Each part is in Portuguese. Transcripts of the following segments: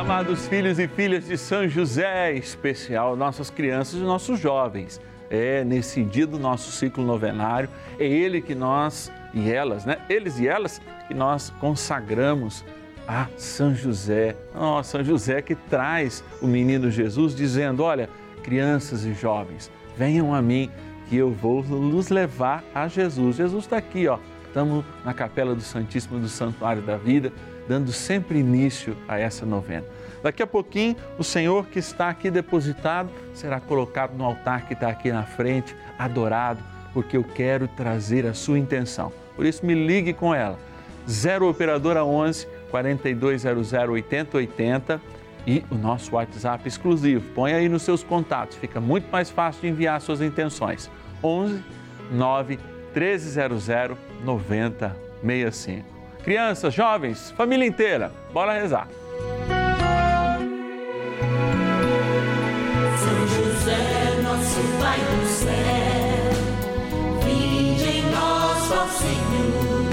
Amados filhos e filhas de São José, especial nossas crianças e nossos jovens. É nesse dia do nosso ciclo novenário, é ele que nós e elas, né? Eles e elas que nós consagramos a São José. Oh, São José que traz o menino Jesus dizendo: Olha, crianças e jovens, venham a mim que eu vou nos levar a Jesus. Jesus está aqui, ó. Estamos na capela do Santíssimo do Santuário da Vida, dando sempre início a essa novena. Daqui a pouquinho, o Senhor que está aqui depositado será colocado no altar que está aqui na frente, adorado, porque eu quero trazer a sua intenção. Por isso, me ligue com ela. 0 Operadora 11 4200 8080 e o nosso WhatsApp exclusivo. Põe aí nos seus contatos, fica muito mais fácil de enviar suas intenções. 11 9 1300 9065. Crianças, jovens, família inteira, bora rezar. São José, nosso Pai do céu, vinde em nós, ó Senhor,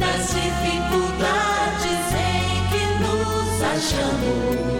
nas dificuldades em que nos achamos.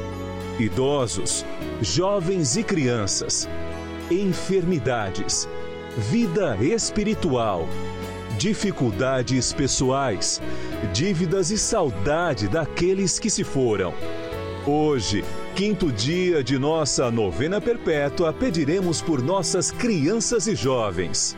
idosos, jovens e crianças, enfermidades, vida espiritual, dificuldades pessoais, dívidas e saudade daqueles que se foram. Hoje, quinto dia de nossa novena perpétua, pediremos por nossas crianças e jovens.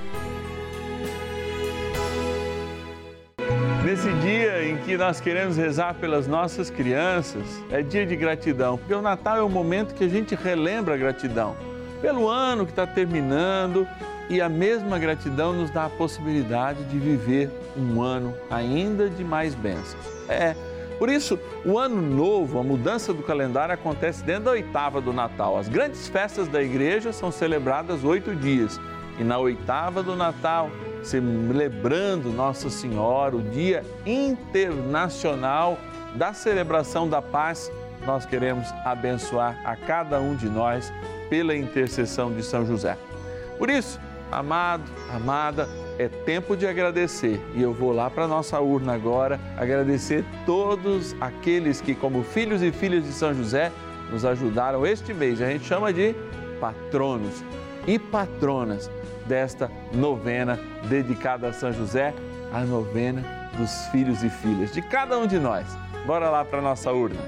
Que nós queremos rezar pelas nossas crianças, é dia de gratidão, porque o Natal é o momento que a gente relembra a gratidão pelo ano que está terminando e a mesma gratidão nos dá a possibilidade de viver um ano ainda de mais bênçãos. É, por isso, o ano novo, a mudança do calendário acontece dentro da oitava do Natal. As grandes festas da igreja são celebradas oito dias e na oitava do Natal celebrando Nossa Senhora, o Dia Internacional da Celebração da Paz, nós queremos abençoar a cada um de nós pela intercessão de São José. Por isso, amado, amada, é tempo de agradecer e eu vou lá para nossa urna agora agradecer todos aqueles que, como filhos e filhas de São José, nos ajudaram este mês. A gente chama de patronos e patronas desta novena dedicada a São José, a novena dos filhos e filhas de cada um de nós. Bora lá para a nossa urna.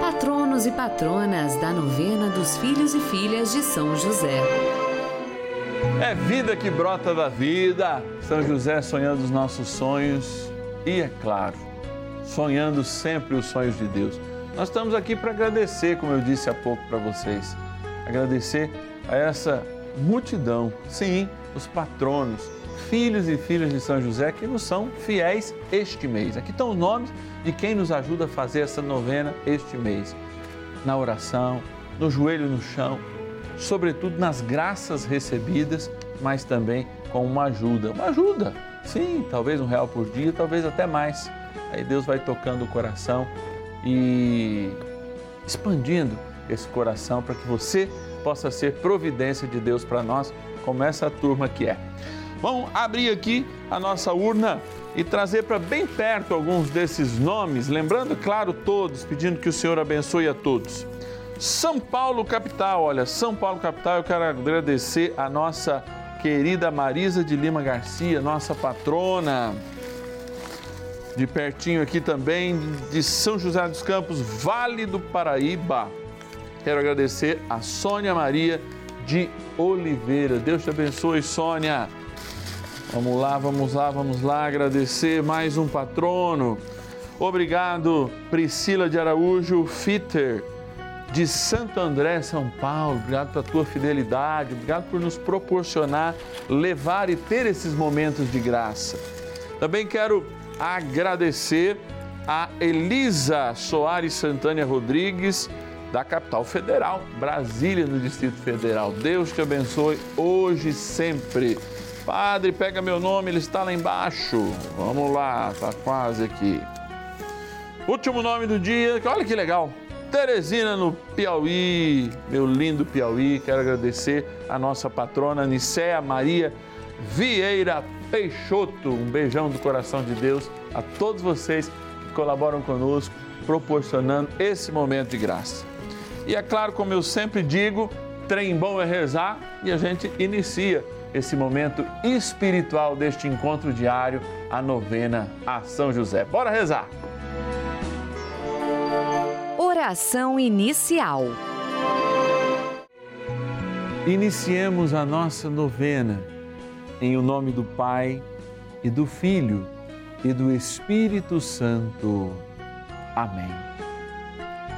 Patronos e patronas da novena dos filhos e filhas de São José. É vida que brota da vida. São José sonhando os nossos sonhos e, é claro, sonhando sempre os sonhos de Deus. Nós estamos aqui para agradecer, como eu disse há pouco para vocês, agradecer a essa multidão, sim, os patronos, filhos e filhas de São José que nos são fiéis este mês. Aqui estão os nomes de quem nos ajuda a fazer essa novena este mês. Na oração, no joelho no chão, sobretudo nas graças recebidas, mas também com uma ajuda. Uma ajuda, sim, talvez um real por dia, talvez até mais. Aí Deus vai tocando o coração e expandindo esse coração para que você possa ser providência de Deus para nós, como essa turma que é. Vamos abrir aqui a nossa urna e trazer para bem perto alguns desses nomes, lembrando, claro, todos, pedindo que o Senhor abençoe a todos. São Paulo, capital, olha, São Paulo, capital, eu quero agradecer a nossa querida Marisa de Lima Garcia, nossa patrona. De pertinho aqui também, de São José dos Campos, Vale do Paraíba. Quero agradecer a Sônia Maria de Oliveira. Deus te abençoe, Sônia. Vamos lá, vamos lá, vamos lá agradecer mais um patrono. Obrigado, Priscila de Araújo Fitter, de Santo André, São Paulo. Obrigado pela tua fidelidade, obrigado por nos proporcionar levar e ter esses momentos de graça. Também quero agradecer a Elisa Soares Santana Rodrigues, da capital federal, Brasília, no Distrito Federal. Deus te abençoe hoje e sempre. Padre, pega meu nome, ele está lá embaixo. Vamos lá, está quase aqui. Último nome do dia, olha que legal. Teresina no Piauí, meu lindo Piauí. Quero agradecer a nossa patrona Nicéa Maria Vieira Peixoto. Um beijão do coração de Deus a todos vocês que colaboram conosco, proporcionando esse momento de graça. E é claro, como eu sempre digo, trem bom é rezar e a gente inicia esse momento espiritual deste encontro diário, a novena a São José. Bora rezar! Oração inicial. Iniciemos a nossa novena em o nome do Pai e do Filho e do Espírito Santo. Amém.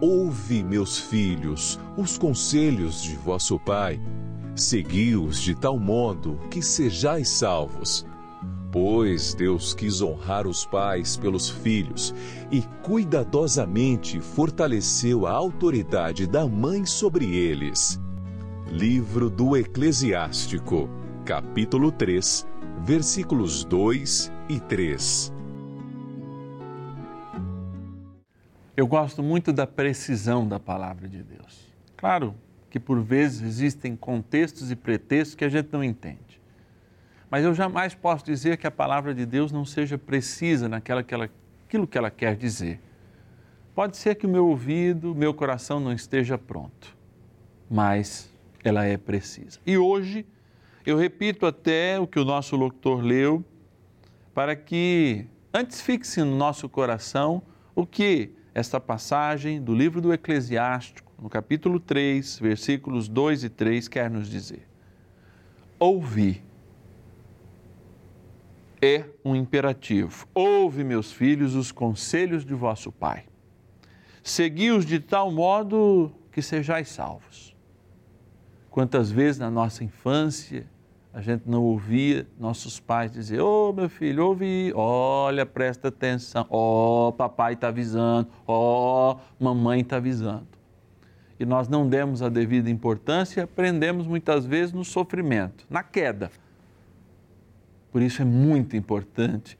Ouve, meus filhos, os conselhos de vosso Pai. Segui-os de tal modo que sejais salvos. Pois Deus quis honrar os pais pelos filhos e cuidadosamente fortaleceu a autoridade da mãe sobre eles. Livro do Eclesiástico, capítulo 3, versículos 2 e 3. Eu gosto muito da precisão da palavra de Deus. Claro que por vezes existem contextos e pretextos que a gente não entende. Mas eu jamais posso dizer que a palavra de Deus não seja precisa naquela que ela, aquilo que ela quer dizer. Pode ser que o meu ouvido, meu coração não esteja pronto, mas ela é precisa. E hoje eu repito até o que o nosso locutor leu, para que antes fixe no nosso coração o que esta passagem do livro do Eclesiástico no capítulo 3, versículos 2 e 3, quer nos dizer: Ouvi. É um imperativo. Ouve, meus filhos, os conselhos de vosso Pai. Segui-os de tal modo que sejais salvos. Quantas vezes na nossa infância a gente não ouvia nossos pais dizer: Ô oh, meu filho, ouvi, olha, presta atenção, ó, oh, papai está avisando, ó, oh, mamãe está avisando. E nós não demos a devida importância e aprendemos muitas vezes no sofrimento, na queda. Por isso é muito importante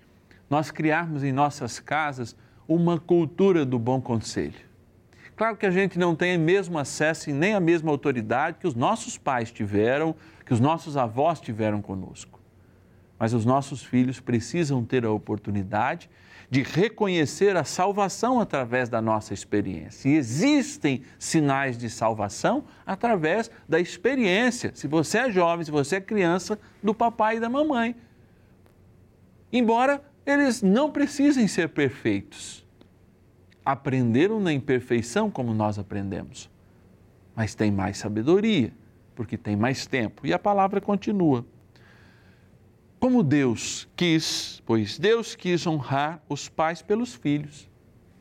nós criarmos em nossas casas uma cultura do bom conselho. Claro que a gente não tem o mesmo acesso e nem a mesma autoridade que os nossos pais tiveram, que os nossos avós tiveram conosco. Mas os nossos filhos precisam ter a oportunidade de reconhecer a salvação através da nossa experiência. E existem sinais de salvação através da experiência. Se você é jovem, se você é criança, do papai e da mamãe. Embora eles não precisem ser perfeitos aprenderam na imperfeição como nós aprendemos, mas tem mais sabedoria, porque tem mais tempo. E a palavra continua. Como Deus quis, pois Deus quis honrar os pais pelos filhos.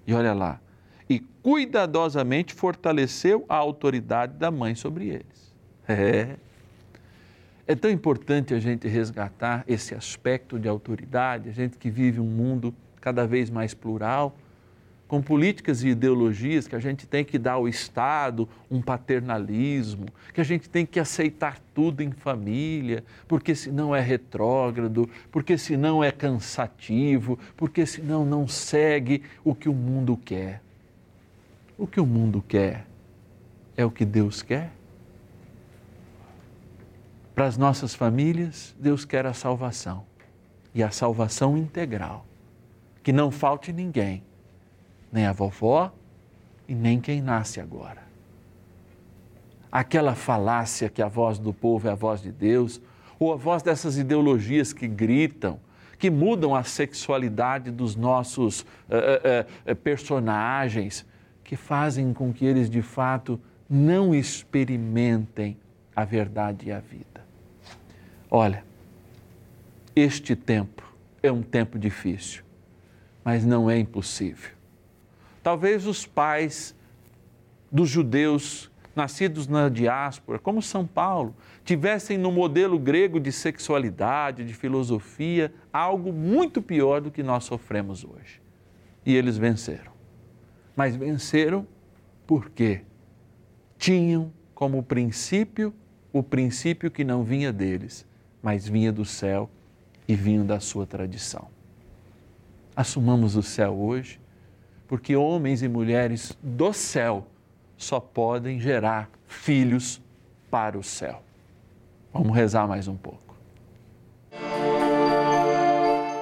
E olha lá, e cuidadosamente fortaleceu a autoridade da mãe sobre eles. É. É tão importante a gente resgatar esse aspecto de autoridade, a gente que vive um mundo cada vez mais plural com políticas e ideologias que a gente tem que dar ao Estado um paternalismo, que a gente tem que aceitar tudo em família, porque senão é retrógrado, porque senão é cansativo, porque senão não segue o que o mundo quer. O que o mundo quer é o que Deus quer. Para as nossas famílias, Deus quer a salvação e a salvação integral, que não falte ninguém nem a vovó e nem quem nasce agora. Aquela falácia que a voz do povo é a voz de Deus, ou a voz dessas ideologias que gritam, que mudam a sexualidade dos nossos uh, uh, uh, personagens, que fazem com que eles de fato não experimentem a verdade e a vida. Olha, este tempo é um tempo difícil, mas não é impossível Talvez os pais dos judeus nascidos na diáspora, como São Paulo, tivessem no modelo grego de sexualidade, de filosofia, algo muito pior do que nós sofremos hoje. E eles venceram. Mas venceram porque tinham como princípio o princípio que não vinha deles, mas vinha do céu e vinha da sua tradição. Assumamos o céu hoje porque homens e mulheres do céu só podem gerar filhos para o céu. Vamos rezar mais um pouco.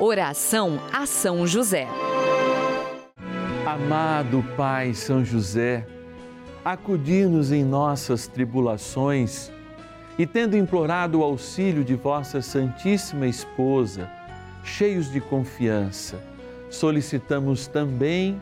Oração a São José. Amado Pai São José, acudir-nos em nossas tribulações e, tendo implorado o auxílio de vossa Santíssima Esposa, cheios de confiança, solicitamos também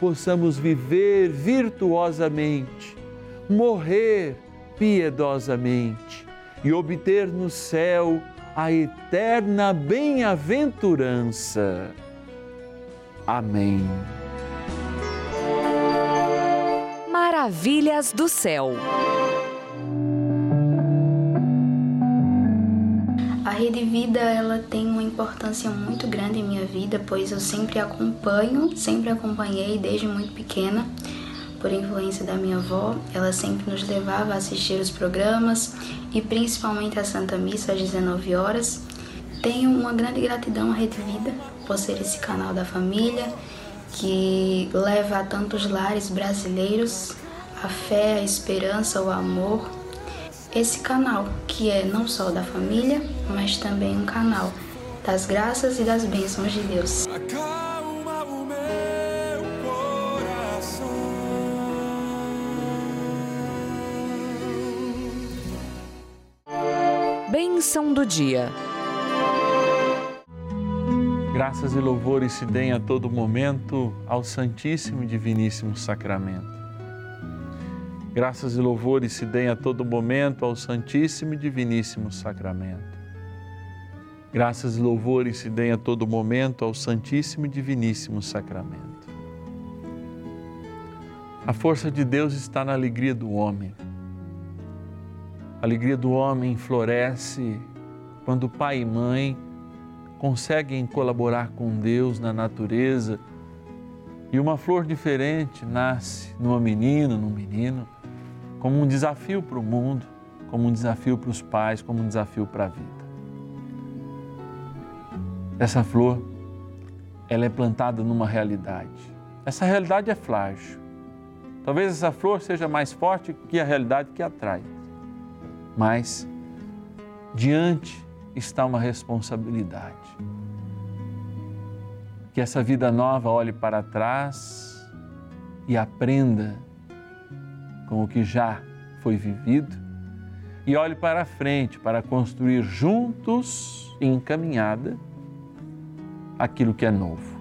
possamos viver virtuosamente, morrer piedosamente e obter no céu a eterna bem-aventurança. Amém. Maravilhas do céu. Rede Vida ela tem uma importância muito grande em minha vida, pois eu sempre acompanho, sempre acompanhei desde muito pequena, por influência da minha avó. Ela sempre nos levava a assistir os programas e principalmente a Santa Missa às 19 horas. Tenho uma grande gratidão à Rede Vida por ser esse canal da família que leva a tantos lares brasileiros a fé, a esperança, o amor. Esse canal que é não só da família, mas também um canal das graças e das bênçãos de Deus. Acalma o meu coração. Bênção do dia. Graças e louvores se deem a todo momento ao Santíssimo e Diviníssimo Sacramento. Graças e louvores se deem a todo momento ao Santíssimo e Diviníssimo Sacramento. Graças e louvores se deem a todo momento ao Santíssimo e Diviníssimo Sacramento. A força de Deus está na alegria do homem. A alegria do homem floresce quando pai e mãe conseguem colaborar com Deus na natureza e uma flor diferente nasce numa menina, num menino, como um desafio para o mundo, como um desafio para os pais, como um desafio para a vida. Essa flor, ela é plantada numa realidade. Essa realidade é frágil. Talvez essa flor seja mais forte que a realidade que atrai. Mas diante está uma responsabilidade. Que essa vida nova olhe para trás e aprenda com o que já foi vivido e olhe para frente para construir juntos e encaminhada aquilo que é novo.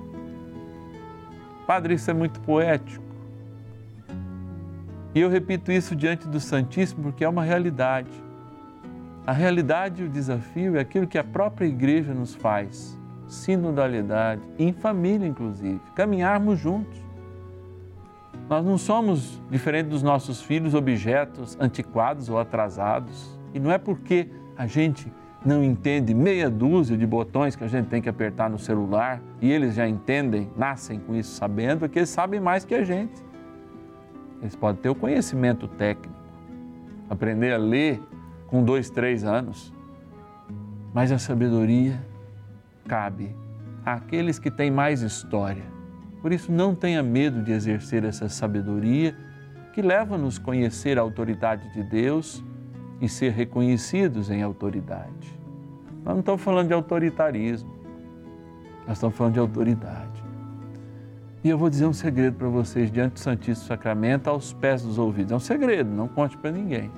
Padre, isso é muito poético. E eu repito isso diante do Santíssimo porque é uma realidade. A realidade e o desafio é aquilo que a própria igreja nos faz, sinodalidade, em família inclusive, caminharmos juntos. Nós não somos, diferente dos nossos filhos, objetos antiquados ou atrasados. E não é porque a gente não entende meia dúzia de botões que a gente tem que apertar no celular e eles já entendem, nascem com isso sabendo, é que eles sabem mais que a gente. Eles podem ter o conhecimento técnico, aprender a ler com dois, três anos, mas a sabedoria cabe àqueles que têm mais história. Por isso, não tenha medo de exercer essa sabedoria que leva-nos a conhecer a autoridade de Deus e ser reconhecidos em autoridade. Nós não estamos falando de autoritarismo, nós estamos falando de autoridade. E eu vou dizer um segredo para vocês diante do Santíssimo Sacramento, aos pés dos ouvidos. É um segredo, não conte para ninguém.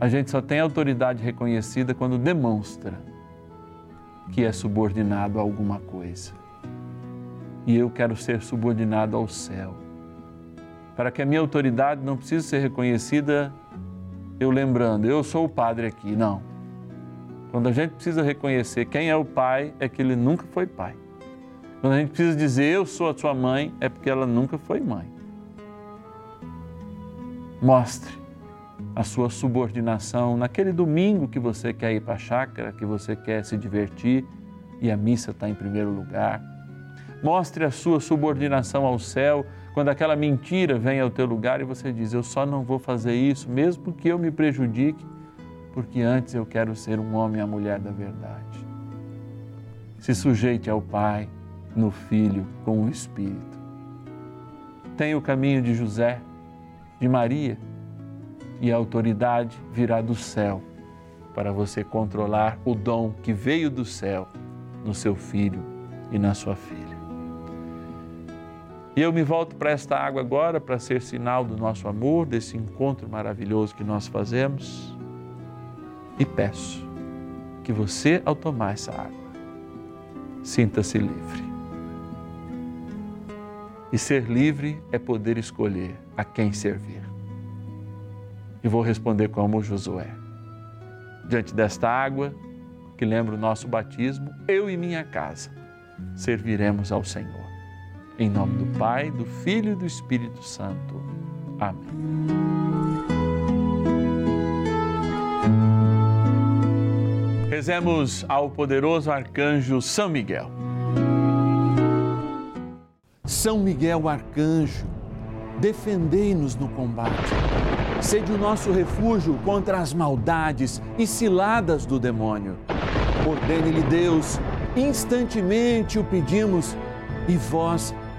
A gente só tem autoridade reconhecida quando demonstra que é subordinado a alguma coisa. E eu quero ser subordinado ao céu. Para que a minha autoridade não precise ser reconhecida eu lembrando, eu sou o padre aqui. Não. Quando a gente precisa reconhecer quem é o pai, é que ele nunca foi pai. Quando a gente precisa dizer eu sou a sua mãe, é porque ela nunca foi mãe. Mostre a sua subordinação naquele domingo que você quer ir para a chácara, que você quer se divertir e a missa está em primeiro lugar. Mostre a sua subordinação ao céu quando aquela mentira vem ao teu lugar e você diz: Eu só não vou fazer isso, mesmo que eu me prejudique, porque antes eu quero ser um homem e a mulher da verdade. Se sujeite ao Pai, no Filho, com o Espírito. Tenha o caminho de José, de Maria, e a autoridade virá do céu para você controlar o dom que veio do céu no seu filho e na sua filha. E eu me volto para esta água agora para ser sinal do nosso amor, desse encontro maravilhoso que nós fazemos. E peço que você, ao tomar essa água, sinta-se livre. E ser livre é poder escolher a quem servir. E vou responder como Josué. Diante desta água, que lembra o nosso batismo, eu e minha casa serviremos ao Senhor. Em nome do Pai, do Filho e do Espírito Santo. Amém. Rezemos ao poderoso arcanjo São Miguel. São Miguel arcanjo, defendei-nos no combate. Sede o nosso refúgio contra as maldades e ciladas do demônio. Ordene-lhe Deus, instantemente o pedimos, e vós,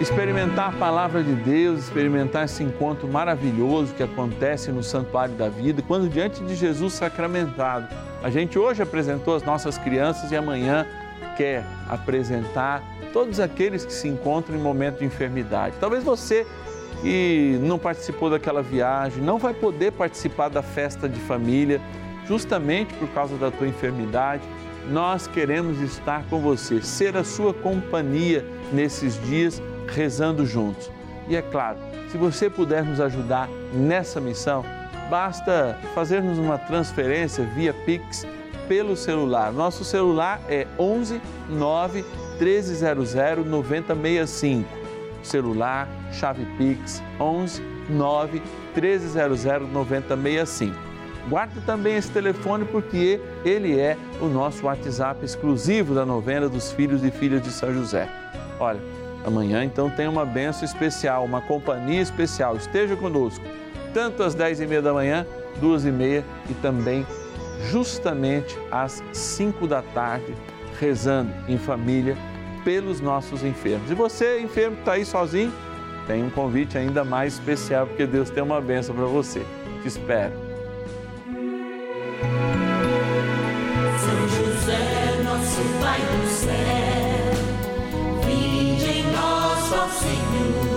Experimentar a palavra de Deus, experimentar esse encontro maravilhoso que acontece no Santuário da Vida, quando diante de Jesus sacramentado. A gente hoje apresentou as nossas crianças e amanhã quer apresentar todos aqueles que se encontram em momento de enfermidade. Talvez você que não participou daquela viagem, não vai poder participar da festa de família, justamente por causa da tua enfermidade. Nós queremos estar com você, ser a sua companhia nesses dias rezando juntos. E é claro, se você puder nos ajudar nessa missão, basta fazermos uma transferência via Pix pelo celular. Nosso celular é 11 9 1300 9065. Celular, chave Pix 11 9 1300 9065. Guarde também esse telefone porque ele é o nosso WhatsApp exclusivo da novena dos filhos e filhas de São José. Olha, Amanhã, então, tem uma benção especial, uma companhia especial. Esteja conosco, tanto às 10 e meia da manhã, duas e meia e também justamente às 5 da tarde, rezando em família pelos nossos enfermos. E você, enfermo que está aí sozinho, tem um convite ainda mais especial, porque Deus tem uma benção para você. Te espero. São José, nosso Pai do nós, ó